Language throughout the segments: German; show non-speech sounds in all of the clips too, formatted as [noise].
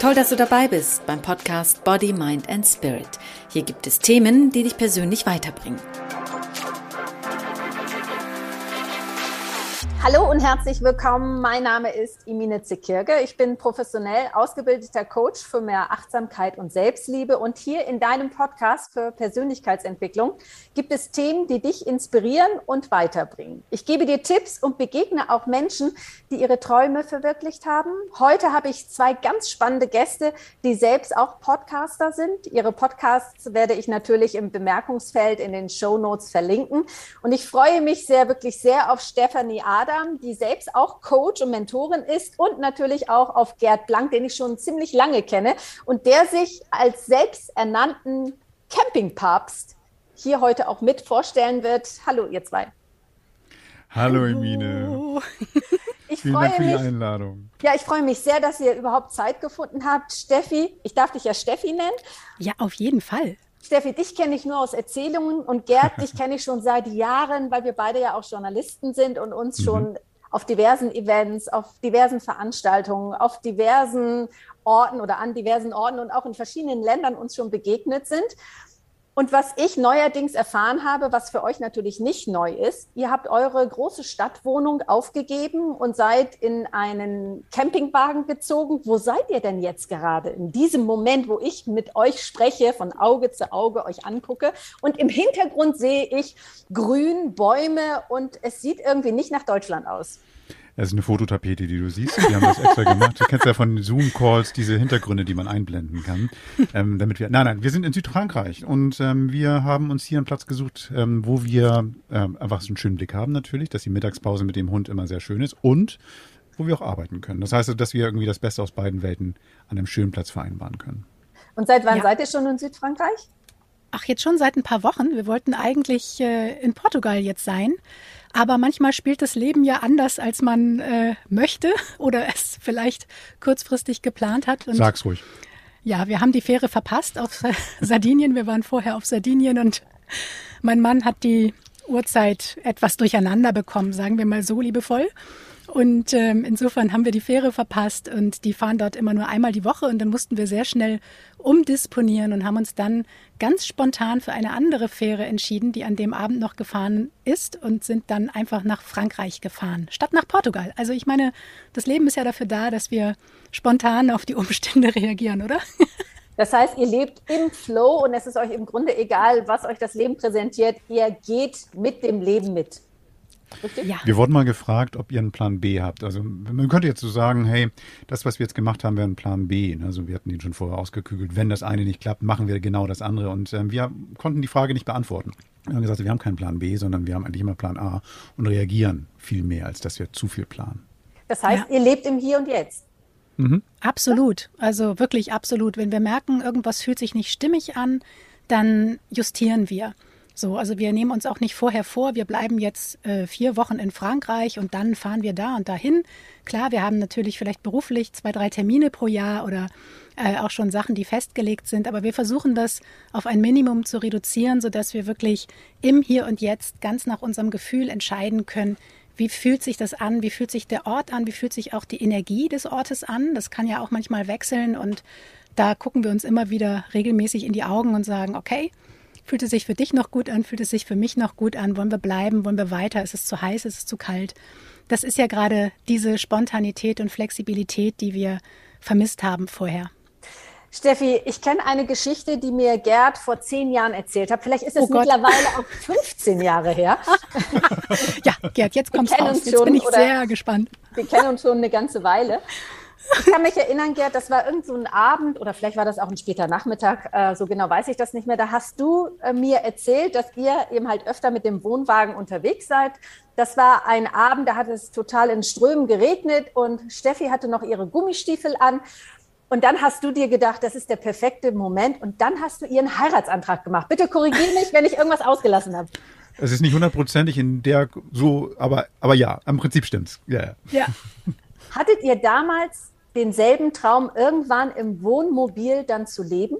Toll, dass du dabei bist beim Podcast Body, Mind and Spirit. Hier gibt es Themen, die dich persönlich weiterbringen. Hallo und herzlich willkommen. Mein Name ist Imine Zekirge. Ich bin professionell ausgebildeter Coach für mehr Achtsamkeit und Selbstliebe. Und hier in deinem Podcast für Persönlichkeitsentwicklung gibt es Themen, die dich inspirieren und weiterbringen. Ich gebe dir Tipps und begegne auch Menschen, die ihre Träume verwirklicht haben. Heute habe ich zwei ganz spannende Gäste, die selbst auch Podcaster sind. Ihre Podcasts werde ich natürlich im Bemerkungsfeld in den Show Notes verlinken. Und ich freue mich sehr, wirklich sehr auf Stephanie Ader Adam, die selbst auch Coach und Mentorin ist und natürlich auch auf Gerd Blank, den ich schon ziemlich lange kenne und der sich als selbsternannten Campingpapst hier heute auch mit vorstellen wird. Hallo, ihr zwei. Hallo, Emine. Ich Vielen freue Dank für die mich. Einladung. Ja, ich freue mich sehr, dass ihr überhaupt Zeit gefunden habt. Steffi, ich darf dich ja Steffi nennen. Ja, auf jeden Fall. Steffi, dich kenne ich nur aus Erzählungen und Gerd, [laughs] dich kenne ich schon seit Jahren, weil wir beide ja auch Journalisten sind und uns schon auf diversen Events, auf diversen Veranstaltungen, auf diversen Orten oder an diversen Orten und auch in verschiedenen Ländern uns schon begegnet sind. Und was ich neuerdings erfahren habe, was für euch natürlich nicht neu ist, ihr habt eure große Stadtwohnung aufgegeben und seid in einen Campingwagen gezogen. Wo seid ihr denn jetzt gerade? In diesem Moment, wo ich mit euch spreche, von Auge zu Auge euch angucke. Und im Hintergrund sehe ich Grün, Bäume und es sieht irgendwie nicht nach Deutschland aus. Das ist eine Fototapete, die du siehst. Wir haben das extra gemacht. Du kennst ja von Zoom-Calls diese Hintergründe, die man einblenden kann. Ähm, damit wir, nein, nein, wir sind in Südfrankreich und ähm, wir haben uns hier einen Platz gesucht, ähm, wo wir ähm, einfach so einen schönen Blick haben natürlich, dass die Mittagspause mit dem Hund immer sehr schön ist und wo wir auch arbeiten können. Das heißt, dass wir irgendwie das Beste aus beiden Welten an einem schönen Platz vereinbaren können. Und seit wann Ja. seid ihr schon in Südfrankreich? Ach, jetzt schon seit ein paar Wochen. Wir wollten eigentlich äh, in Portugal jetzt sein. Aber manchmal spielt das Leben ja anders, als man äh, möchte [laughs] oder es vielleicht kurzfristig geplant hat. Und Sag's ruhig. ja, wir haben die Fähre verpasst auf Sa- [laughs] Sardinien. Wir waren vorher auf Sardinien und mein Mann hat die Uhrzeit etwas durcheinander bekommen, sagen wir mal so liebevoll. Und ähm, insofern haben wir die Fähre verpasst und die fahren dort immer nur einmal die Woche und dann mussten wir sehr schnell umdisponieren und haben uns dann ganz spontan für eine andere Fähre entschieden, die an dem Abend noch gefahren ist und sind dann einfach nach Frankreich gefahren, statt nach Portugal. Also ich meine, das Leben ist ja dafür da, dass wir spontan auf die Umstände [laughs] reagieren, oder? Das heißt, ihr lebt im Flow und es ist euch im Grunde egal, was euch das Leben präsentiert. Ihr geht mit dem Leben mit. Richtig? Ja. Wir wurden mal gefragt, ob ihr einen Plan B habt. Also man könnte jetzt so sagen, hey, das, was wir jetzt gemacht haben, wäre ein Plan B. ne? Also wir hatten ihn schon vorher ausgekügelt. Wenn das eine nicht klappt, machen wir genau das andere. Und ähm, wir konnten die Frage nicht beantworten. Wir haben gesagt, wir haben keinen Plan B, sondern wir haben eigentlich immer Plan A und reagieren viel mehr, als dass wir zu viel planen. Das heißt, Ja. ihr lebt im Hier und Jetzt. Absolut, also wirklich absolut. Wenn wir merken, irgendwas fühlt sich nicht stimmig an, dann justieren wir. So, also wir nehmen uns auch nicht vorher vor, wir bleiben jetzt äh, vier Wochen in Frankreich und dann fahren wir da und dahin. Klar, wir haben natürlich vielleicht beruflich zwei, drei Termine pro Jahr oder äh, auch schon Sachen, die festgelegt sind, aber wir versuchen das auf ein Minimum zu reduzieren, sodass wir wirklich im Hier und Jetzt ganz nach unserem Gefühl entscheiden können, wie fühlt sich das an? Wie fühlt sich der Ort an? Wie fühlt sich auch die Energie des Ortes an? Das kann ja auch manchmal wechseln und da gucken wir uns immer wieder regelmäßig in die Augen und sagen, okay, fühlt es sich für dich noch gut an? Fühlt es sich für mich noch gut an? Wollen wir bleiben? Wollen wir weiter? Ist es zu heiß? Ist es zu kalt? Das ist ja gerade diese Spontanität und Flexibilität, die wir vermisst haben vorher. Steffi, ich kenne eine Geschichte, die mir Gerd vor zehn Jahren erzählt hat. Vielleicht ist es Oh mittlerweile auch 15 Jahre her. [laughs] Ja, Gerd, jetzt kommt's kennen raus. Jetzt bin ich sehr gespannt. Wir kennen uns schon eine ganze Weile. Ich kann mich erinnern, Gerd, das war irgend so ein Abend oder vielleicht war das auch ein später Nachmittag, äh, so genau weiß ich das nicht mehr. Da hast du äh, mir erzählt, dass ihr eben halt öfter mit dem Wohnwagen unterwegs seid. Das war ein Abend, da hat es total in Strömen geregnet und Steffi hatte noch ihre Gummistiefel an. Und dann hast du dir gedacht, das ist der perfekte Moment. Und dann hast du ihren Heiratsantrag gemacht. Bitte korrigiere mich, wenn ich irgendwas ausgelassen habe. Es ist nicht hundertprozentig in der so, aber, aber ja, im Prinzip stimmt's. Ja, ja. Ja. [laughs] Hattet ihr damals denselben Traum, irgendwann im Wohnmobil dann zu leben?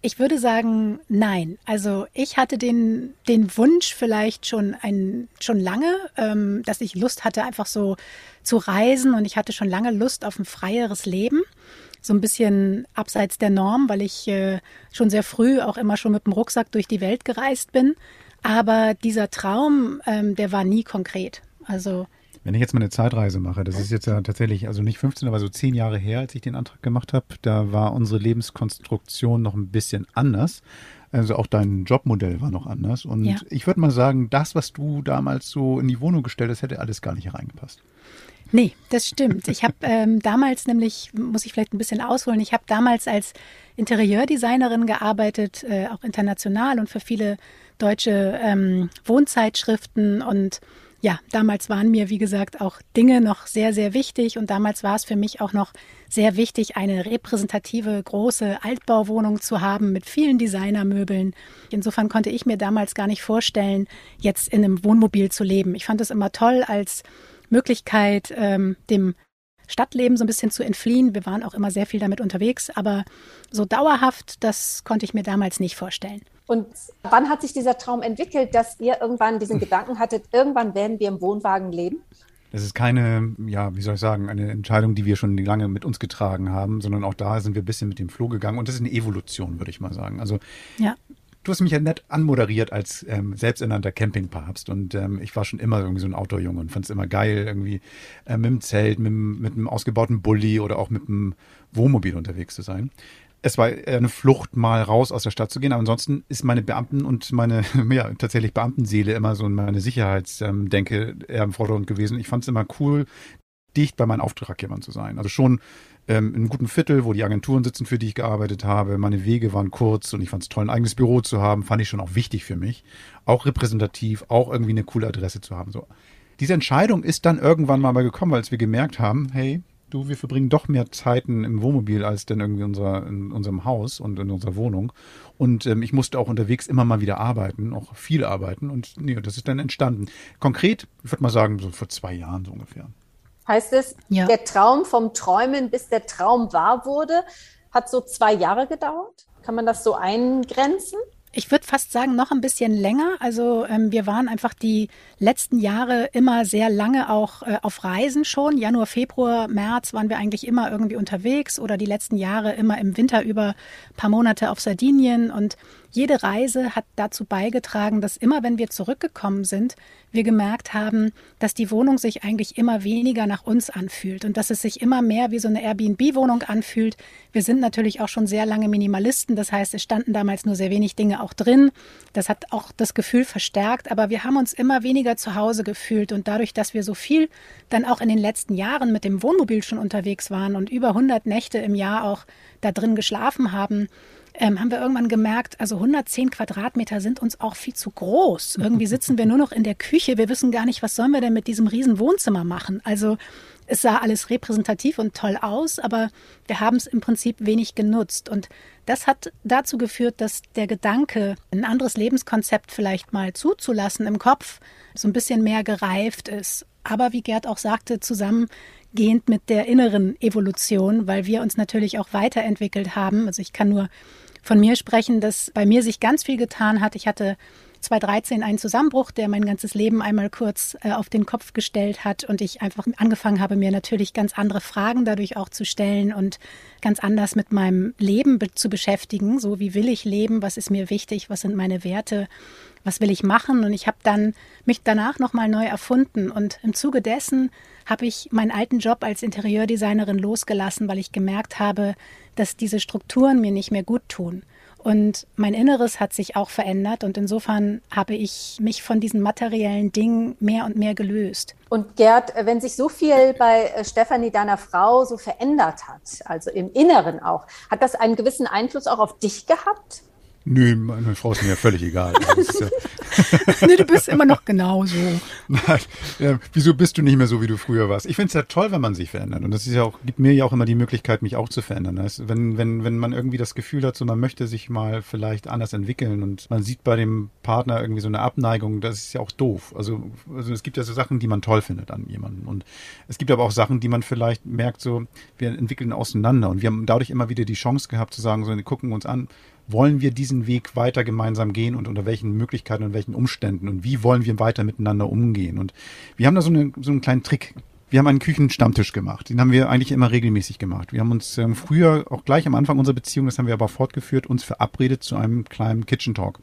Ich würde sagen, nein. Also ich hatte den, den Wunsch vielleicht schon, ein, schon lange, ähm, dass ich Lust hatte, einfach so zu reisen und ich hatte schon lange Lust auf ein freieres Leben. so ein bisschen abseits der Norm, weil ich äh, schon sehr früh auch immer schon mit dem Rucksack durch die Welt gereist bin. Aber dieser Traum, ähm, der war nie konkret. Also wenn ich jetzt mal eine Zeitreise mache, das ist jetzt ja tatsächlich, also nicht 15, aber so zehn Jahre her, als ich den Antrag gemacht habe, da war unsere Lebenskonstruktion noch ein bisschen anders. Also auch dein Jobmodell war noch anders. Und ja. ich würde mal sagen, das, was du damals so in die Wohnung gestellt hast, hätte alles gar nicht hereingepasst. Nee, das stimmt. Ich habe ähm, damals nämlich, muss ich vielleicht ein bisschen ausholen, ich habe damals als Interieurdesignerin gearbeitet, äh, auch international und für viele deutsche ähm, Wohnzeitschriften und ja, damals waren mir, wie gesagt, auch Dinge noch sehr, sehr wichtig und damals war es für mich auch noch sehr wichtig, eine repräsentative große Altbauwohnung zu haben mit vielen Designermöbeln. Insofern konnte ich mir damals gar nicht vorstellen, jetzt in einem Wohnmobil zu leben. Ich fand es immer toll als Möglichkeit, ähm, dem Stadtleben so ein bisschen zu entfliehen. Wir waren auch immer sehr viel damit unterwegs, aber so dauerhaft, das konnte ich mir damals nicht vorstellen. Und wann hat sich dieser Traum entwickelt, dass ihr irgendwann diesen Gedanken hattet, irgendwann werden wir im Wohnwagen leben? Das ist keine, ja, wie soll ich sagen, eine Entscheidung, die wir schon lange mit uns getragen haben, sondern auch da sind wir ein bisschen mit dem Floh gegangen. Und das ist eine Evolution, würde ich mal sagen. Also ja. Du hast mich ja nett anmoderiert als ähm, selbsternannter Campingpapst und ähm, ich war schon immer irgendwie so ein Outdoor-Junge und fand es immer geil, irgendwie äh, mit dem Zelt, mit, mit einem ausgebauten Bulli oder auch mit einem Wohnmobil unterwegs zu sein es war eine Flucht, mal raus aus der Stadt zu gehen. Aber ansonsten ist meine Beamten und meine, [laughs] ja, tatsächlich Beamtenseele immer so meine Sicherheitsdenke eher im Vordergrund gewesen. Ich fand es immer cool, dicht bei meinen Auftraggebern zu sein. Also schon ähm, in einem guten Viertel, wo die Agenturen sitzen, für die ich gearbeitet habe. Meine Wege waren kurz und ich fand es toll, ein eigenes Büro zu haben. Fand ich schon auch wichtig für mich. Auch repräsentativ, auch irgendwie eine coole Adresse zu haben. So. Diese Entscheidung ist dann irgendwann mal gekommen, als wir gemerkt haben, hey, du, wir verbringen doch mehr Zeiten im Wohnmobil als denn irgendwie unser, in unserem Haus und in unserer Wohnung. Und ähm, ich musste auch unterwegs immer mal wieder arbeiten, auch viel arbeiten. Und nee, das ist dann entstanden. Konkret, ich würde mal sagen, so vor zwei Jahren so ungefähr. Heißt es, ja. der Traum vom Träumen, bis der Traum wahr wurde, hat so zwei Jahre gedauert? Kann man das so eingrenzen? Ich würde fast sagen, noch ein bisschen länger. Also ähm, wir waren einfach die letzten Jahre immer sehr lange auch äh, auf Reisen schon. Januar, Februar, März waren wir eigentlich immer irgendwie unterwegs oder die letzten Jahre immer im Winter über paar Monate auf Sardinien. Und jede Reise hat dazu beigetragen, dass immer, wenn wir zurückgekommen sind, wir gemerkt haben, dass die Wohnung sich eigentlich immer weniger nach uns anfühlt und dass es sich immer mehr wie so eine Airbnb-Wohnung anfühlt. Wir sind natürlich auch schon sehr lange Minimalisten, das heißt, es standen damals nur sehr wenig Dinge auch drin. Das hat auch das Gefühl verstärkt, aber wir haben uns immer weniger zu Hause gefühlt und dadurch, dass wir so viel dann auch in den letzten Jahren mit dem Wohnmobil schon unterwegs waren und über 100 Nächte im Jahr auch da drin geschlafen haben, ähm, haben wir irgendwann gemerkt, also 110 Quadratmeter sind uns auch viel zu groß. Irgendwie sitzen wir nur noch in der Küche. Wir wissen gar nicht, was sollen wir denn mit diesem riesen Wohnzimmer machen. Also es sah alles repräsentativ und toll aus, aber wir haben es im Prinzip wenig genutzt. Und das hat dazu geführt, dass der Gedanke, ein anderes Lebenskonzept vielleicht mal zuzulassen im Kopf, so ein bisschen mehr gereift ist. Aber wie Gerd auch sagte, zusammengehend mit der inneren Evolution, weil wir uns natürlich auch weiterentwickelt haben. Also ich kann nur von mir sprechen, dass bei mir sich ganz viel getan hat. Ich hatte 2013 einen Zusammenbruch, der mein ganzes Leben einmal kurz äh, auf den Kopf gestellt hat und ich einfach angefangen habe, mir natürlich ganz andere Fragen dadurch auch zu stellen und ganz anders mit meinem Leben be zu beschäftigen. So, wie will ich leben? Was ist mir wichtig? Was sind meine Werte? Was will ich machen? Und ich habe dann mich danach nochmal neu erfunden und im Zuge dessen habe ich meinen alten Job als Interieurdesignerin losgelassen, weil ich gemerkt habe, dass diese Strukturen mir nicht mehr gut tun. Und mein Inneres hat sich auch verändert und insofern habe ich mich von diesen materiellen Dingen mehr und mehr gelöst. Und Gerd, wenn sich so viel bei äh, Stefanie, deiner Frau, so verändert hat, also im Inneren auch, hat das einen gewissen Einfluss auch auf dich gehabt? Nö, meine Frau ist mir ja völlig egal. [laughs] Ja [laughs] nee, du bist immer noch genauso. [laughs] Nein, ja, wieso bist du nicht mehr so, wie du früher warst? Ich finde es ja toll, wenn man sich verändert. Und das ist ja auch, gibt mir ja auch immer die Möglichkeit, mich auch zu verändern. Also wenn, wenn, wenn man irgendwie das Gefühl hat, so man möchte sich mal vielleicht anders entwickeln und man sieht bei dem Partner irgendwie so eine Abneigung, das ist ja auch doof. Also, also es gibt ja so Sachen, die man toll findet an jemandem. Und es gibt aber auch Sachen, die man vielleicht merkt, so, wir entwickeln auseinander. Und wir haben dadurch immer wieder die Chance gehabt zu sagen, so, wir gucken uns an, wollen wir diesen Weg weiter gemeinsam gehen und unter welchen Möglichkeiten und welchen Umständen und wie wollen wir weiter miteinander umgehen. Und wir haben da so, eine, so einen kleinen Trick wir haben einen Küchenstammtisch gemacht. Den haben wir eigentlich immer regelmäßig gemacht. Wir haben uns ähm, früher, auch gleich am Anfang unserer Beziehung, das haben wir aber fortgeführt, uns verabredet zu einem kleinen Kitchen Talk.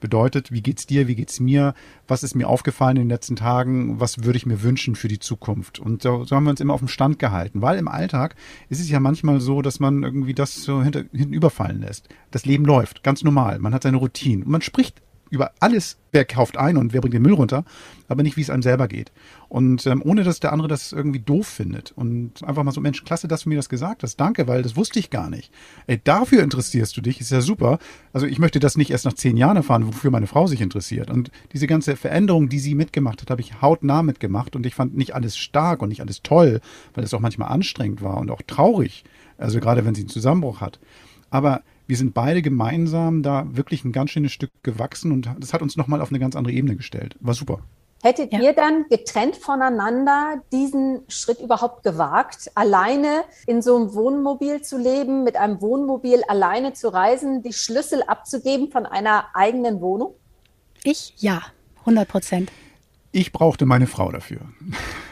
Bedeutet, wie geht's dir, wie geht's mir, was ist mir aufgefallen in den letzten Tagen, was würde ich mir wünschen für die Zukunft. Und so, so haben wir uns immer auf dem Stand gehalten, weil im Alltag ist es ja manchmal so, dass man irgendwie das so hinter, hinten überfallen lässt. Das Leben läuft, ganz normal. Man hat seine Routine und man spricht über alles, wer kauft ein und wer bringt den Müll runter, aber nicht, wie es einem selber geht. Und ähm, ohne, dass der andere das irgendwie doof findet. Und einfach mal so, Mensch, klasse, dass du mir das gesagt hast. Danke, weil das wusste ich gar nicht. Ey, dafür interessierst du dich, ist ja super. Also ich möchte das nicht erst nach zehn Jahren erfahren, wofür meine Frau sich interessiert. Und diese ganze Veränderung, die sie mitgemacht hat, habe ich hautnah mitgemacht. Und ich fand nicht alles stark und nicht alles toll, weil es auch manchmal anstrengend war und auch traurig. Also gerade wenn sie einen Zusammenbruch hat. Aber wir sind beide gemeinsam da wirklich ein ganz schönes Stück gewachsen und das hat uns nochmal auf eine ganz andere Ebene gestellt. War super. Hättet ja. ihr dann getrennt voneinander diesen Schritt überhaupt gewagt, alleine in so einem Wohnmobil zu leben, mit einem Wohnmobil alleine zu reisen, die Schlüssel abzugeben von einer eigenen Wohnung? Ich ja, 100 Prozent. Ich brauchte meine Frau dafür.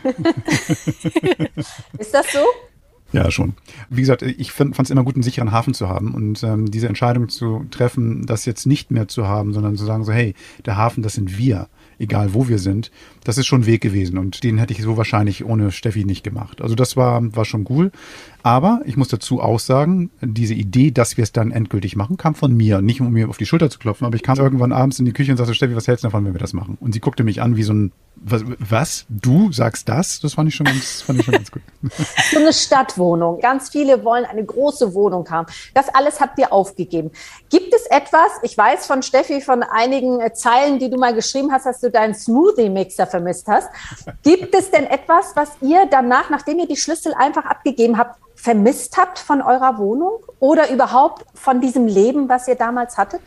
[laughs] Ist das so? Ja, schon. Wie gesagt, ich fand es immer gut, einen sicheren Hafen zu haben und ähm, diese Entscheidung zu treffen, das jetzt nicht mehr zu haben, sondern zu sagen so, hey, der Hafen, das sind wir egal wo wir sind. Das ist schon ein Weg gewesen und den hätte ich so wahrscheinlich ohne Steffi nicht gemacht. Also das war, war schon cool. Aber ich muss dazu auch sagen, diese Idee, dass wir es dann endgültig machen, kam von mir. Nicht um mir auf die Schulter zu klopfen, aber ich kam irgendwann abends in die Küche und sagte, Steffi, was hältst du davon, wenn wir das machen? Und sie guckte mich an wie so ein, was, was? Du sagst das? Das fand ich schon ganz, fand ich schon ganz gut. [laughs] So eine Stadtwohnung. Ganz viele wollen eine große Wohnung haben. Das alles habt ihr aufgegeben. Gibt es etwas, ich weiß von Steffi von einigen Zeilen, die du mal geschrieben hast, dass du deinen Smoothie-Mixer vermisst hast. Gibt es denn etwas, was ihr danach, nachdem ihr die Schlüssel einfach abgegeben habt, vermisst habt von eurer Wohnung oder überhaupt von diesem Leben, was ihr damals hattet?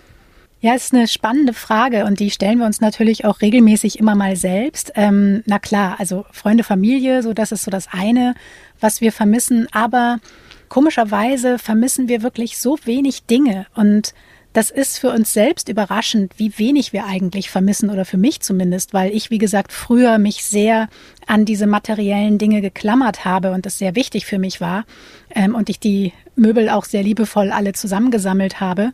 Ja, ist eine spannende Frage und die stellen wir uns natürlich auch regelmäßig immer mal selbst. Ähm, na klar, also Freunde, Familie, so das ist so das eine, was wir vermissen. Aber komischerweise vermissen wir wirklich so wenig Dinge und das ist für uns selbst überraschend, wie wenig wir eigentlich vermissen oder für mich zumindest, weil ich, wie gesagt, früher mich sehr an diese materiellen Dinge geklammert habe und das sehr wichtig für mich war ähm, und ich die Möbel auch sehr liebevoll alle zusammengesammelt habe.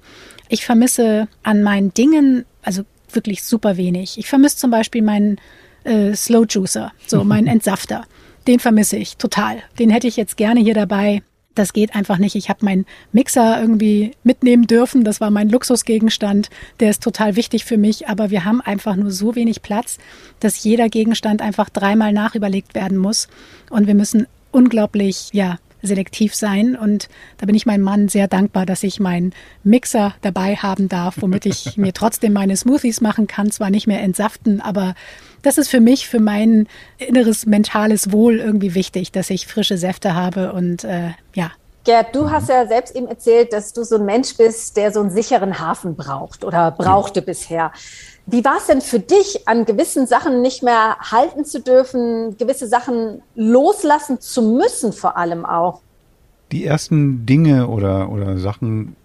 Ich vermisse an meinen Dingen also wirklich super wenig. Ich vermisse zum Beispiel meinen äh, Slow Juicer, so [laughs] meinen Entsafter. Den vermisse ich total. Den hätte ich jetzt gerne hier dabei das geht einfach nicht. Ich habe meinen Mixer irgendwie mitnehmen dürfen. Das war mein Luxusgegenstand. Der ist total wichtig für mich. Aber wir haben einfach nur so wenig Platz, dass jeder Gegenstand einfach dreimal nachüberlegt werden muss. Und wir müssen unglaublich, ja, selektiv sein. Und da bin ich meinem Mann sehr dankbar, dass ich meinen Mixer dabei haben darf, womit ich [laughs] mir trotzdem meine Smoothies machen kann. Zwar nicht mehr entsaften, aber das ist für mich, für mein inneres mentales Wohl irgendwie wichtig, dass ich frische Säfte habe und äh, ja. Gerd, du hast ja selbst eben erzählt, dass du so ein Mensch bist, der so einen sicheren Hafen braucht oder brauchte ja. bisher. Wie war es denn für dich, an gewissen Sachen nicht mehr halten zu dürfen, gewisse Sachen loslassen zu müssen, vor allem auch? Die ersten Dinge oder, oder Sachen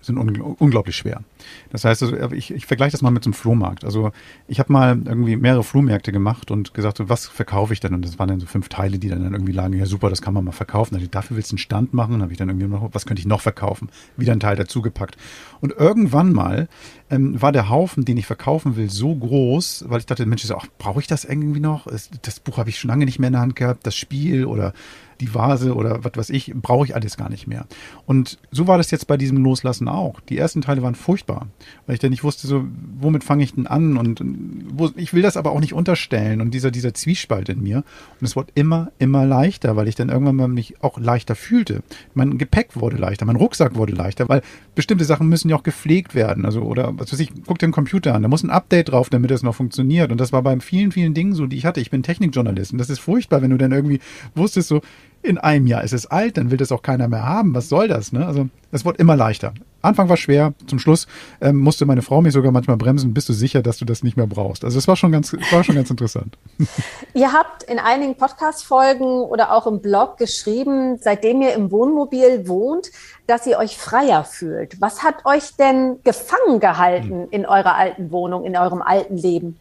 sind un unglaublich schwer. Das heißt, also ich, ich vergleiche das mal mit so einem Flohmarkt. Also ich habe mal irgendwie mehrere Flohmärkte gemacht und gesagt, so, was verkaufe ich denn? Und das waren dann so fünf Teile, die dann, irgendwie lagen, ja super, das kann man mal verkaufen. Also, dafür willst du einen Stand machen? Dann habe ich dann irgendwie noch, was könnte ich noch verkaufen? Wieder ein Teil dazugepackt. Und irgendwann mal ähm, war der Haufen, den ich verkaufen will, so groß, weil ich dachte, Mensch, so, brauche ich das irgendwie noch? Das Buch habe ich schon lange nicht mehr in der Hand gehabt, das Spiel oder die Vase oder was weiß ich, brauche ich alles gar nicht mehr. Und so war das jetzt bei diesem Loslassen auch. Die ersten Teile waren furchtbar, weil ich dann nicht wusste, so, womit fange ich denn an? Und wo, ich will das aber auch nicht unterstellen und dieser, dieser Zwiespalt in mir. Und es wurde immer, immer leichter, weil ich dann irgendwann mal mich auch leichter fühlte. Mein Gepäck wurde leichter, mein Rucksack wurde leichter, weil bestimmte Sachen müssen ja auch gepflegt werden. Also, oder was weiß ich, guck den Computer an, da muss ein Update drauf, damit es noch funktioniert. Und das war bei vielen, vielen Dingen so, die ich hatte. Ich bin Technikjournalist und das ist furchtbar, wenn du dann irgendwie wusstest, so, in einem Jahr ist es alt, dann will das auch keiner mehr haben. Was soll das? Ne? Also es wird immer leichter. Anfang war schwer, zum Schluss ähm, musste meine Frau mich sogar manchmal bremsen. Bist du sicher, dass du das nicht mehr brauchst? Also es war schon ganz, war schon ganz interessant. [laughs] Ihr habt in einigen Podcast-Folgen oder auch im Blog geschrieben, seitdem ihr im Wohnmobil wohnt, dass ihr euch freier fühlt. Was hat euch denn gefangen gehalten hm. in eurer alten Wohnung, in eurem alten Leben?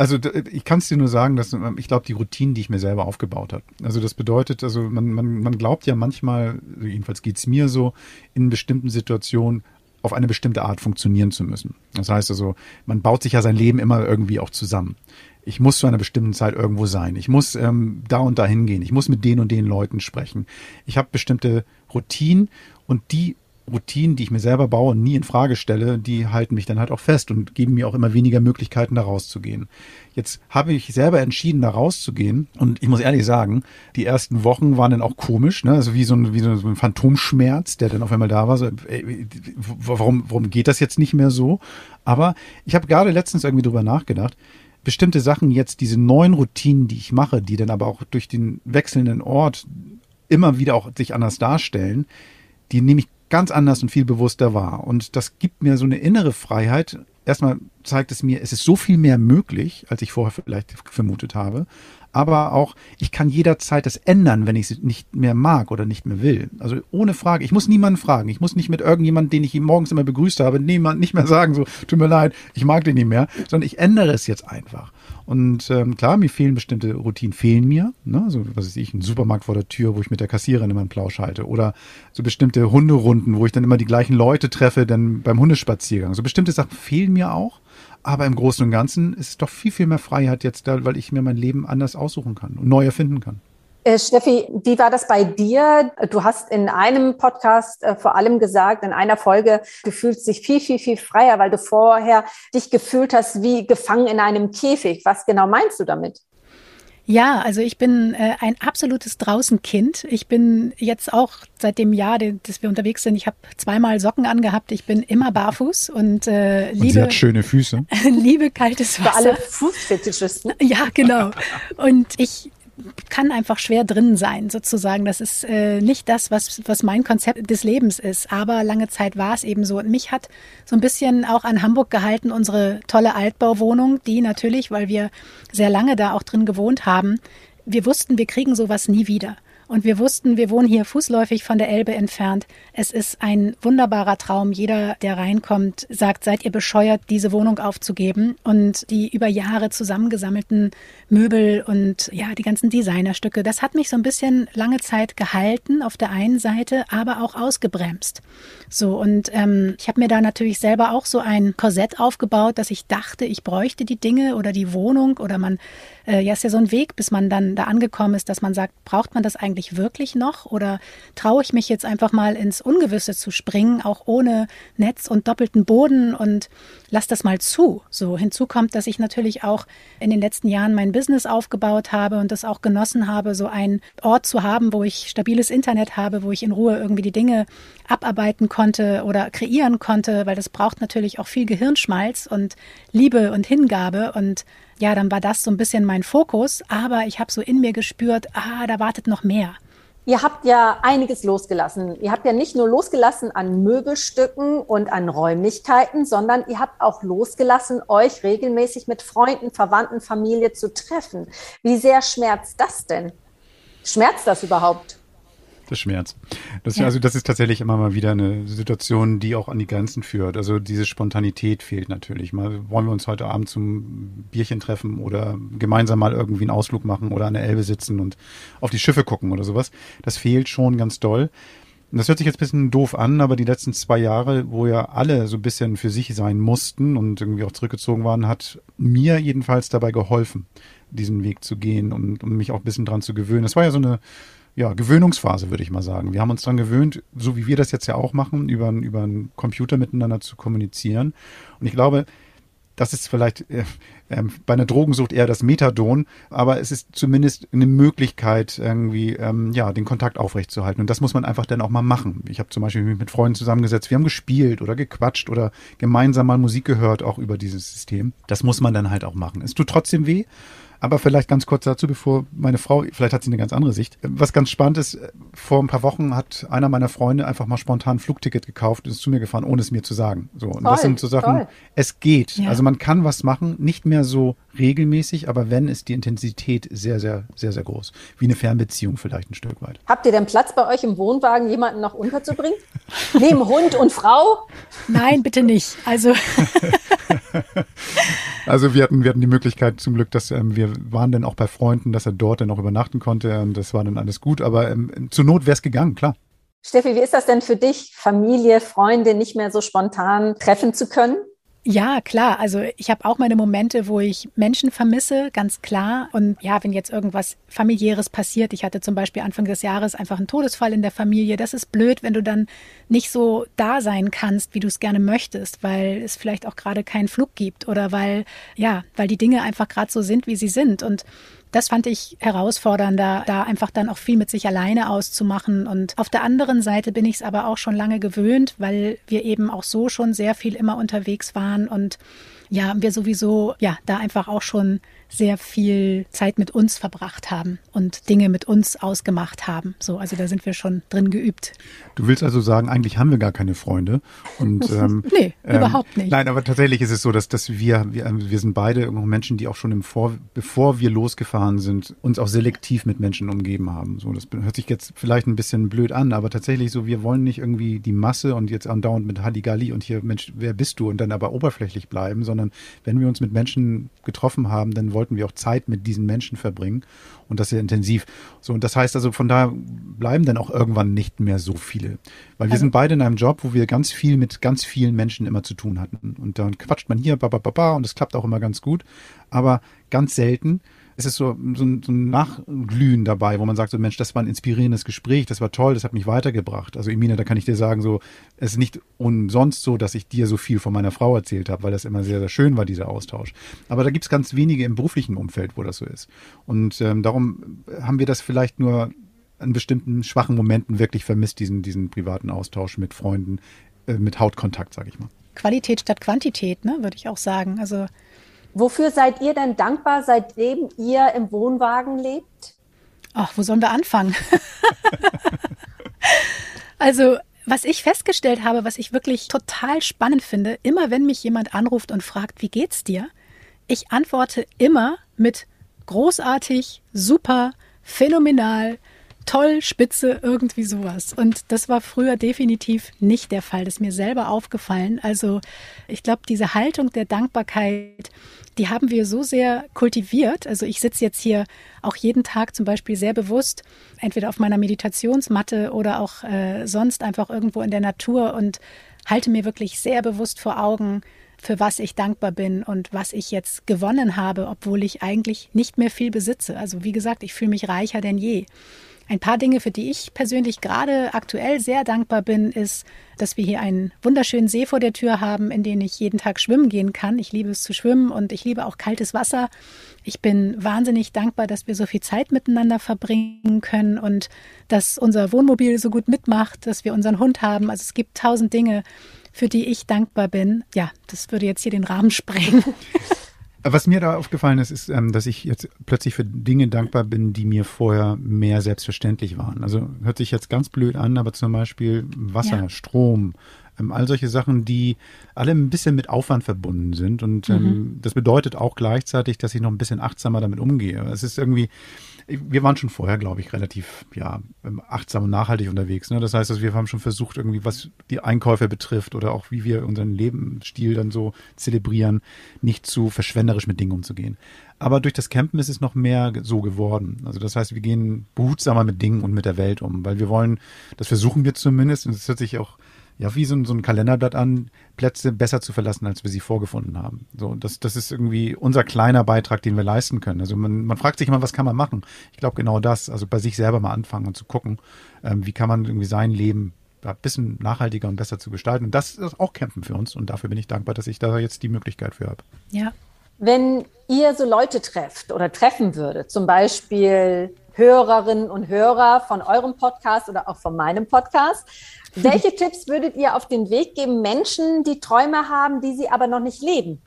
Also ich kann es dir nur sagen, dass ich glaube, die Routinen, die ich mir selber aufgebaut habe. Also das bedeutet, also man, man, man glaubt ja manchmal, jedenfalls geht's mir so, in bestimmten Situationen auf eine bestimmte Art funktionieren zu müssen. Das heißt also, man baut sich ja sein Leben immer irgendwie auch zusammen. Ich muss zu einer bestimmten Zeit irgendwo sein. Ich muss ähm, da und da hingehen. Ich muss mit den und den Leuten sprechen. Ich habe bestimmte Routinen und die Routinen, die ich mir selber baue und nie in Frage stelle, die halten mich dann halt auch fest und geben mir auch immer weniger Möglichkeiten, da rauszugehen. Jetzt habe ich selber entschieden, da rauszugehen und ich muss ehrlich sagen, die ersten Wochen waren dann auch komisch, ne? also wie so ein, wie so ein Phantomschmerz, der dann auf einmal da war. So, ey, warum, warum geht das jetzt nicht mehr so? Aber ich habe gerade letztens irgendwie drüber nachgedacht, bestimmte Sachen jetzt, diese neuen Routinen, die ich mache, die dann aber auch durch den wechselnden Ort immer wieder auch sich anders darstellen, die nehme ich ganz anders und viel bewusster wahr. Und das gibt mir so eine innere Freiheit. Erstmal zeigt es mir, es ist so viel mehr möglich, als ich vorher vielleicht vermutet habe aber auch, ich kann jederzeit das ändern, wenn ich es nicht mehr mag oder nicht mehr will. Also ohne Frage. Ich muss niemanden fragen. Ich muss nicht mit irgendjemandem, den ich morgens immer begrüßt habe, niemand nicht mehr sagen, so, tut mir leid, ich mag den nicht mehr, sondern ich ändere es jetzt einfach. Und ähm, klar, mir fehlen bestimmte Routinen, fehlen mir. Ne? So, was weiß ich, ein Supermarkt vor der Tür, wo ich mit der Kassiererin immer einen Plausch halte. Oder so bestimmte Hunderunden, wo ich dann immer die gleichen Leute treffe, dann beim Hundespaziergang. So bestimmte Sachen fehlen mir auch. Aber im Großen und Ganzen ist es doch viel, viel mehr Freiheit jetzt da, weil ich mir mein Leben anders aussuchen kann und neu erfinden kann. Äh, Steffi, wie war das bei dir? Du hast in einem Podcast äh, vor allem gesagt, in einer Folge, du fühlst dich viel, viel, viel freier, weil du vorher dich gefühlt hast wie gefangen in einem Käfig. Was genau meinst du damit? Ja, also ich bin äh, ein absolutes Draußenkind. Ich bin jetzt auch seit dem Jahr, dass wir unterwegs sind, ich habe zweimal Socken angehabt. Ich bin immer barfuß und äh, liebe. Und sie hat schöne Füße. [laughs] liebe kaltes Wasser. Für alle Fußfetischisten. Ja, genau. Und ich kann einfach schwer drin sein, sozusagen. Das ist äh, nicht das, was, was mein Konzept des Lebens ist. Aber lange Zeit war es eben so. Und mich hat so ein bisschen auch an Hamburg gehalten, unsere tolle Altbauwohnung, die natürlich, weil wir sehr lange da auch drin gewohnt haben, wir wussten, wir kriegen sowas nie wieder. Und wir wussten, wir wohnen hier fußläufig von der Elbe entfernt. Es ist ein wunderbarer Traum. Jeder, der reinkommt, sagt, seid ihr bescheuert, diese Wohnung aufzugeben? Und die über Jahre zusammengesammelten Möbel und ja, die ganzen Designerstücke, das hat mich so ein bisschen lange Zeit gehalten auf der einen Seite, aber auch ausgebremst. So, und ähm, ich habe mir da natürlich selber auch so ein Korsett aufgebaut, dass ich dachte, ich bräuchte die Dinge oder die Wohnung oder man äh, ja, ist ja so ein Weg, bis man dann da angekommen ist, dass man sagt, braucht man das eigentlich wirklich noch oder traue ich mich jetzt einfach mal ins Ungewisse zu springen, auch ohne Netz und doppelten Boden und lass das mal zu. So hinzu kommt, dass ich natürlich auch in den letzten Jahren mein Business aufgebaut habe und das auch genossen habe, so einen Ort zu haben, wo ich stabiles Internet habe, wo ich in Ruhe irgendwie die Dinge abarbeiten konnte oder kreieren konnte, weil das braucht natürlich auch viel Gehirnschmalz und Liebe und Hingabe und ja, dann war das so ein bisschen mein Fokus, aber ich habe so in mir gespürt, ah, da wartet noch mehr. Ihr habt ja einiges losgelassen. Ihr habt ja nicht nur losgelassen an Möbelstücken und an Räumlichkeiten, sondern ihr habt auch losgelassen, euch regelmäßig mit Freunden, Verwandten, Familie zu treffen. Wie sehr schmerzt das denn? Schmerzt das überhaupt? Das Schmerz. Das, ja. Also das ist tatsächlich immer mal wieder eine Situation, die auch an die Grenzen führt. Also diese Spontanität fehlt natürlich. Mal wollen wir uns heute Abend zum Bierchen treffen oder gemeinsam mal irgendwie einen Ausflug machen oder an der Elbe sitzen und auf die Schiffe gucken oder sowas. Das fehlt schon ganz doll. Und das hört sich jetzt ein bisschen doof an, aber die letzten zwei Jahre, wo ja alle so ein bisschen für sich sein mussten und irgendwie auch zurückgezogen waren, hat mir jedenfalls dabei geholfen, diesen Weg zu gehen und um mich auch ein bisschen dran zu gewöhnen. Das war ja so eine ja, Gewöhnungsphase, würde ich mal sagen. Wir haben uns daran gewöhnt, so wie wir das jetzt ja auch machen, über, über einen Computer miteinander zu kommunizieren. Und ich glaube, das ist vielleicht äh, äh, bei einer Drogensucht eher das Methadon, aber es ist zumindest eine Möglichkeit, irgendwie ähm, ja den Kontakt aufrechtzuerhalten. Und das muss man einfach dann auch mal machen. Ich habe zum Beispiel mich mit Freunden zusammengesetzt, wir haben gespielt oder gequatscht oder gemeinsam mal Musik gehört, auch über dieses System. Das muss man dann halt auch machen. Es tut trotzdem weh, aber vielleicht ganz kurz dazu, bevor meine Frau, vielleicht hat sie eine ganz andere Sicht. Was ganz spannend ist, vor ein paar Wochen hat einer meiner Freunde einfach mal spontan ein Flugticket gekauft und ist zu mir gefahren, ohne es mir zu sagen. So, und toll, das sind so Sachen, toll. es geht. Ja. Also man kann was machen, nicht mehr so regelmäßig, aber wenn, ist die Intensität sehr, sehr, sehr, sehr groß. Wie eine Fernbeziehung vielleicht ein Stück weit. Habt ihr denn Platz bei euch im Wohnwagen, jemanden noch unterzubringen? [laughs] Neben Hund und Frau? Nein, bitte nicht. Also [laughs] Also wir hatten, wir hatten die Möglichkeit zum Glück, dass ähm, wir waren dann auch bei Freunden, dass er dort dann auch übernachten konnte und das war dann alles gut. Aber ähm, zur Not wäre es gegangen, klar. Steffi, wie ist das denn für dich, Familie, Freunde nicht mehr so spontan treffen zu können? Ja, klar. Also ich habe auch meine Momente, wo ich Menschen vermisse, ganz klar. Und ja, wenn jetzt irgendwas familiäres passiert, ich hatte zum Beispiel Anfang des Jahres einfach einen Todesfall in der Familie, das ist blöd, wenn du dann nicht so da sein kannst, wie du es gerne möchtest, weil es vielleicht auch gerade keinen Flug gibt oder weil, ja, weil die Dinge einfach gerade so sind, wie sie sind. Und das fand ich herausfordernder, da einfach dann auch viel mit sich alleine auszumachen. Und auf der anderen Seite bin ich es aber auch schon lange gewöhnt, weil wir eben auch so schon sehr viel immer unterwegs waren und ja, wir sowieso ja da einfach auch schon sehr viel Zeit mit uns verbracht haben und Dinge mit uns ausgemacht haben. So, also da sind wir schon drin geübt. Du willst also sagen, eigentlich haben wir gar keine Freunde. Und, [laughs] ähm, nee, ähm, überhaupt nicht. Nein, aber tatsächlich ist es so, dass, dass wir, wir, wir sind beide Menschen, die auch schon im Vor, bevor wir losgefahren sind, uns auch selektiv mit Menschen umgeben haben. So, das hört sich jetzt vielleicht ein bisschen blöd an, aber tatsächlich so, wir wollen nicht irgendwie die Masse und jetzt andauernd mit Halligalli und hier, Mensch, wer bist du? Und dann aber oberflächlich bleiben, sondern wenn wir uns mit Menschen getroffen haben, dann wollten wir auch Zeit mit diesen Menschen verbringen und das sehr intensiv. So, und das heißt also, von daher bleiben dann auch irgendwann nicht mehr so viele. Weil wir also, sind beide in einem Job, wo wir ganz viel mit ganz vielen Menschen immer zu tun hatten. Und dann quatscht man hier, ba, ba, ba, ba, und es klappt auch immer ganz gut. Aber ganz selten es ist so, so, ein, so ein Nachglühen dabei, wo man sagt, so Mensch, das war ein inspirierendes Gespräch, das war toll, das hat mich weitergebracht. Also Emina, da kann ich dir sagen, so, es ist nicht umsonst so, dass ich dir so viel von meiner Frau erzählt habe, weil das immer sehr, sehr schön war, dieser Austausch. Aber da gibt es ganz wenige im beruflichen Umfeld, wo das so ist. Und ähm, darum haben wir das vielleicht nur an bestimmten schwachen Momenten wirklich vermisst, diesen, diesen privaten Austausch mit Freunden, äh, mit Hautkontakt, sage ich mal. Qualität statt Quantität, ne, würde ich auch sagen. Also Wofür seid ihr denn dankbar, seitdem ihr im Wohnwagen lebt? Ach, wo sollen wir anfangen? [laughs] also, was ich festgestellt habe, was ich wirklich total spannend finde, immer wenn mich jemand anruft und fragt, wie geht's dir? Ich antworte immer mit großartig, super, phänomenal, toll, spitze, irgendwie sowas. Und das war früher definitiv nicht der Fall. Das ist mir selber aufgefallen. Also ich glaube, diese Haltung der Dankbarkeit, die haben wir so sehr kultiviert. Also ich sitze jetzt hier auch jeden Tag zum Beispiel sehr bewusst, entweder auf meiner Meditationsmatte oder auch äh, sonst einfach irgendwo in der Natur und halte mir wirklich sehr bewusst vor Augen, für was ich dankbar bin und was ich jetzt gewonnen habe, obwohl ich eigentlich nicht mehr viel besitze. Also wie gesagt, ich fühle mich reicher denn je. Ein paar Dinge, für die ich persönlich gerade aktuell sehr dankbar bin, ist, dass wir hier einen wunderschönen See vor der Tür haben, in den ich jeden Tag schwimmen gehen kann. Ich liebe es zu schwimmen und ich liebe auch kaltes Wasser. Ich bin wahnsinnig dankbar, dass wir so viel Zeit miteinander verbringen können und dass unser Wohnmobil so gut mitmacht, dass wir unseren Hund haben. Also es gibt tausend Dinge, für die ich dankbar bin. Ja, das würde jetzt hier den Rahmen sprengen. [laughs] Was mir da aufgefallen ist, ist, ähm, dass ich jetzt plötzlich für Dinge dankbar bin, die mir vorher mehr selbstverständlich waren. Also hört sich jetzt ganz blöd an, aber zum Beispiel Wasser, ja. Strom, ähm, all solche Sachen, die alle ein bisschen mit Aufwand verbunden sind. Und ähm, mhm. das bedeutet auch gleichzeitig, dass ich noch ein bisschen achtsamer damit umgehe. Es ist irgendwie, wir waren schon vorher, glaube ich, relativ ja, achtsam und nachhaltig unterwegs. Ne? Das heißt, dass wir haben schon versucht, irgendwie, was die Einkäufe betrifft oder auch wie wir unseren Lebensstil dann so zelebrieren, nicht zu verschwenderisch mit Dingen umzugehen. Aber durch das Campen ist es noch mehr so geworden. Also das heißt, wir gehen behutsamer mit Dingen und mit der Welt um, weil wir wollen, das versuchen wir zumindest, und es hört sich auch ja, wie so ein, so ein Kalenderblatt an, Plätze besser zu verlassen, als wir sie vorgefunden haben. So, das, das ist irgendwie unser kleiner Beitrag, den wir leisten können. Also man, man fragt sich immer, was kann man machen? Ich glaube genau das, also bei sich selber mal anfangen und zu gucken, ähm, wie kann man irgendwie sein Leben ein bisschen nachhaltiger und besser zu gestalten. Und das ist auch Kämpfen für uns. Und dafür bin ich dankbar, dass ich da jetzt die Möglichkeit für habe. Ja. Wenn ihr so Leute trefft oder treffen würdet, zum Beispiel Hörerinnen und Hörer von eurem Podcast oder auch von meinem Podcast, [laughs] welche Tipps würdet ihr auf den Weg geben Menschen, die Träume haben, die sie aber noch nicht leben?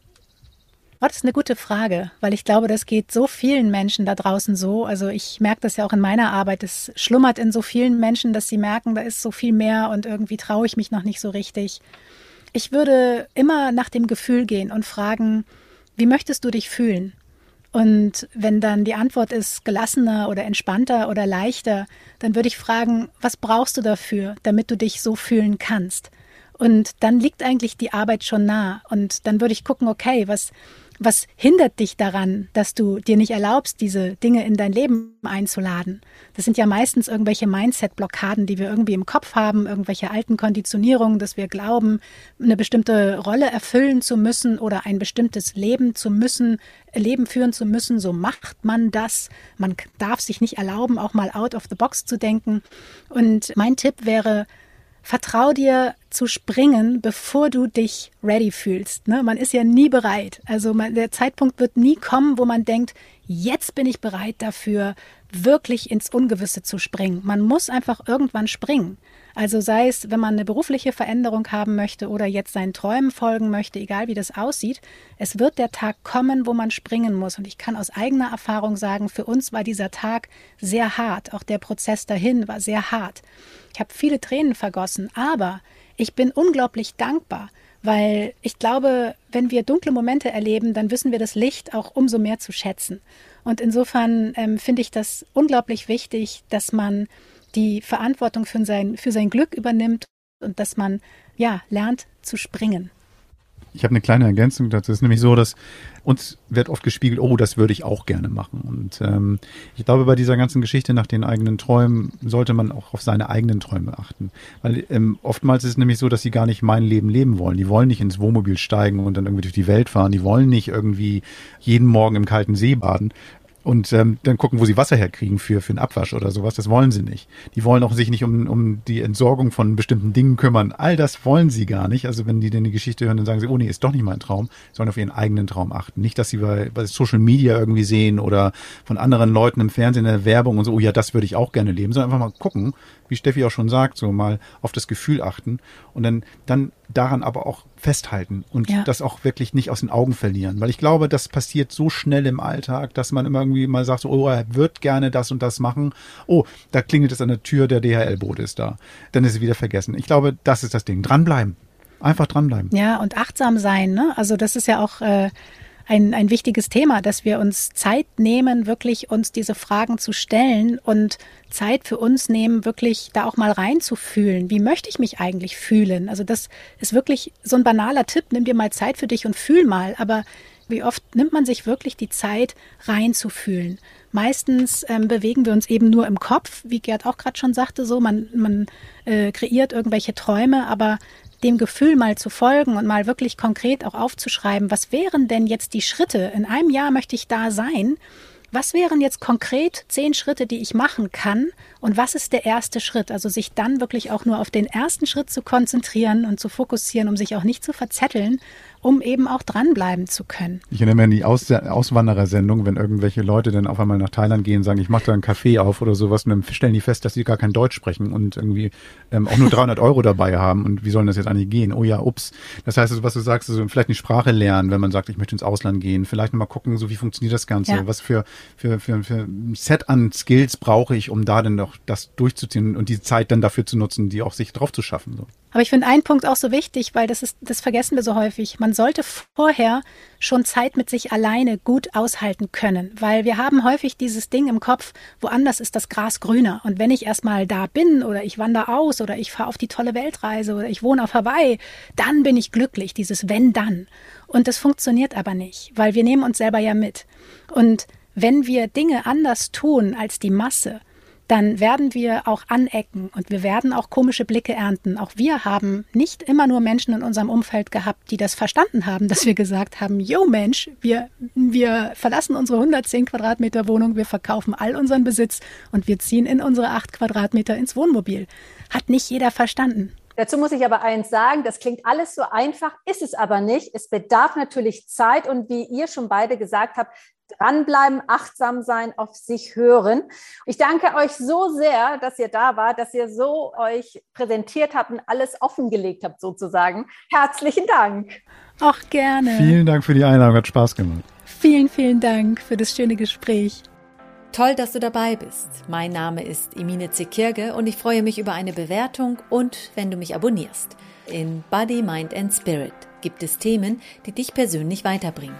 Oh, das ist eine gute Frage, weil ich glaube, das geht so vielen Menschen da draußen so. Also ich merke das ja auch in meiner Arbeit. Es schlummert in so vielen Menschen, dass sie merken, da ist so viel mehr und irgendwie traue ich mich noch nicht so richtig. Ich würde immer nach dem Gefühl gehen und fragen, wie möchtest du dich fühlen? Und wenn dann die Antwort ist gelassener oder entspannter oder leichter, dann würde ich fragen, was brauchst du dafür, damit du dich so fühlen kannst? Und dann liegt eigentlich die Arbeit schon nah. Und dann würde ich gucken, okay, was, Was hindert dich daran, dass du dir nicht erlaubst, diese Dinge in dein Leben einzuladen? Das sind ja meistens irgendwelche Mindset-Blockaden, die wir irgendwie im Kopf haben, irgendwelche alten Konditionierungen, dass wir glauben, eine bestimmte Rolle erfüllen zu müssen oder ein bestimmtes Leben zu müssen, Leben führen zu müssen. So macht man das. Man darf sich nicht erlauben, auch mal out of the box zu denken. Und mein Tipp wäre, vertrau dir zu springen, bevor du dich ready fühlst. Ne? Man ist ja nie bereit. Also man, der Zeitpunkt wird nie kommen, wo man denkt, jetzt bin ich bereit dafür, wirklich ins Ungewisse zu springen. Man muss einfach irgendwann springen. Also sei es, wenn man eine berufliche Veränderung haben möchte oder jetzt seinen Träumen folgen möchte, egal wie das aussieht, es wird der Tag kommen, wo man springen muss. Und ich kann aus eigener Erfahrung sagen, für uns war dieser Tag sehr hart. Auch der Prozess dahin war sehr hart. Ich habe viele Tränen vergossen, aber ich bin unglaublich dankbar, weil ich glaube, wenn wir dunkle Momente erleben, dann wissen wir das Licht auch umso mehr zu schätzen. Und insofern ähm, finde ich das unglaublich wichtig, dass man die Verantwortung für sein, für sein Glück übernimmt und dass man ja lernt zu springen. Ich habe eine kleine Ergänzung dazu. Es ist nämlich so, dass uns wird oft gespiegelt, oh, das würde ich auch gerne machen. Und ähm, ich glaube, bei dieser ganzen Geschichte nach den eigenen Träumen sollte man auch auf seine eigenen Träume achten. Weil ähm, oftmals ist es nämlich so, dass sie gar nicht mein Leben leben wollen. Die wollen nicht ins Wohnmobil steigen und dann irgendwie durch die Welt fahren. Die wollen nicht irgendwie jeden Morgen im kalten See baden, und ähm, dann gucken, wo sie Wasser herkriegen für, für einen Abwasch oder sowas. Das wollen sie nicht. Die wollen auch sich nicht um, um die Entsorgung von bestimmten Dingen kümmern. All das wollen sie gar nicht. Also wenn die denn die Geschichte hören, dann sagen sie, oh nee, ist doch nicht mein Traum, sondern auf ihren eigenen Traum achten. Nicht, dass sie bei, bei Social Media irgendwie sehen oder von anderen Leuten im Fernsehen in der Werbung und so, oh ja, das würde ich auch gerne leben, sondern einfach mal gucken, wie Steffi auch schon sagt, so mal auf das Gefühl achten und dann, dann daran aber auch festhalten und ja. das auch wirklich nicht aus den Augen verlieren. Weil ich glaube, das passiert so schnell im Alltag, dass man immer irgendwie mal sagt, oh, er wird gerne das und das machen. Oh, da klingelt es an der Tür, der DHL-Boot ist da. Dann ist es wieder vergessen. Ich glaube, das ist das Ding. Dranbleiben. Einfach dranbleiben. Ja, und achtsam sein. Ne? Also das ist ja auch äh, ein, ein wichtiges Thema, dass wir uns Zeit nehmen, wirklich uns diese Fragen zu stellen und Zeit für uns nehmen, wirklich da auch mal reinzufühlen. Wie möchte ich mich eigentlich fühlen? Also das ist wirklich so ein banaler Tipp. Nimm dir mal Zeit für dich und fühl mal. Aber wie oft nimmt man sich wirklich die Zeit, reinzufühlen? Meistens ähm, bewegen wir uns eben nur im Kopf, wie Gerd auch gerade schon sagte, so man, man äh, kreiert irgendwelche Träume, aber dem Gefühl mal zu folgen und mal wirklich konkret auch aufzuschreiben, was wären denn jetzt die Schritte? In einem Jahr möchte ich da sein. Was wären jetzt konkret zehn Schritte, die ich machen kann? Und was ist der erste Schritt? Also sich dann wirklich auch nur auf den ersten Schritt zu konzentrieren und zu fokussieren, um sich auch nicht zu verzetteln um eben auch dranbleiben zu können. Ich erinnere mich an die Aus Auswanderersendung, wenn irgendwelche Leute dann auf einmal nach Thailand gehen, sagen, ich mache da einen Café auf oder sowas und dann stellen die fest, dass sie gar kein Deutsch sprechen und irgendwie ähm, auch nur 300 Euro dabei haben und wie soll das jetzt eigentlich gehen? Oh ja, ups. Das heißt, also, was du sagst, also vielleicht eine Sprache lernen, wenn man sagt, ich möchte ins Ausland gehen, vielleicht mal gucken, so wie funktioniert das Ganze, ja. was für, für, für, für ein Set an Skills brauche ich, um da dann doch das durchzuziehen und die Zeit dann dafür zu nutzen, die auch sich drauf zu schaffen. So. Aber ich finde einen Punkt auch so wichtig, weil das ist, das vergessen wir so häufig. Man sollte vorher schon Zeit mit sich alleine gut aushalten können, weil wir haben häufig dieses Ding im Kopf, woanders ist das Gras grüner. Und wenn ich erstmal da bin oder ich wandere aus oder ich fahre auf die tolle Weltreise oder ich wohne auf Hawaii, dann bin ich glücklich, dieses wenn dann. Und das funktioniert aber nicht, weil wir nehmen uns selber ja mit. Und wenn wir Dinge anders tun als die Masse, dann werden wir auch anecken und wir werden auch komische Blicke ernten. Auch wir haben nicht immer nur Menschen in unserem Umfeld gehabt, die das verstanden haben, dass wir gesagt haben, yo Mensch, wir, wir verlassen unsere 110 Quadratmeter Wohnung, wir verkaufen all unseren Besitz und wir ziehen in unsere 8 Quadratmeter ins Wohnmobil. Hat nicht jeder verstanden. Dazu muss ich aber eins sagen, das klingt alles so einfach, ist es aber nicht. Es bedarf natürlich Zeit und wie ihr schon beide gesagt habt, dranbleiben, achtsam sein, auf sich hören. Ich danke euch so sehr, dass ihr da wart, dass ihr so euch präsentiert habt und alles offengelegt habt sozusagen. Herzlichen Dank. Auch gerne. Vielen Dank für die Einladung, hat Spaß gemacht. Vielen, vielen Dank für das schöne Gespräch. Toll, dass du dabei bist. Mein Name ist Emine Zekirge und ich freue mich über eine Bewertung und wenn du mich abonnierst. In Body, Mind and Spirit gibt es Themen, die dich persönlich weiterbringen.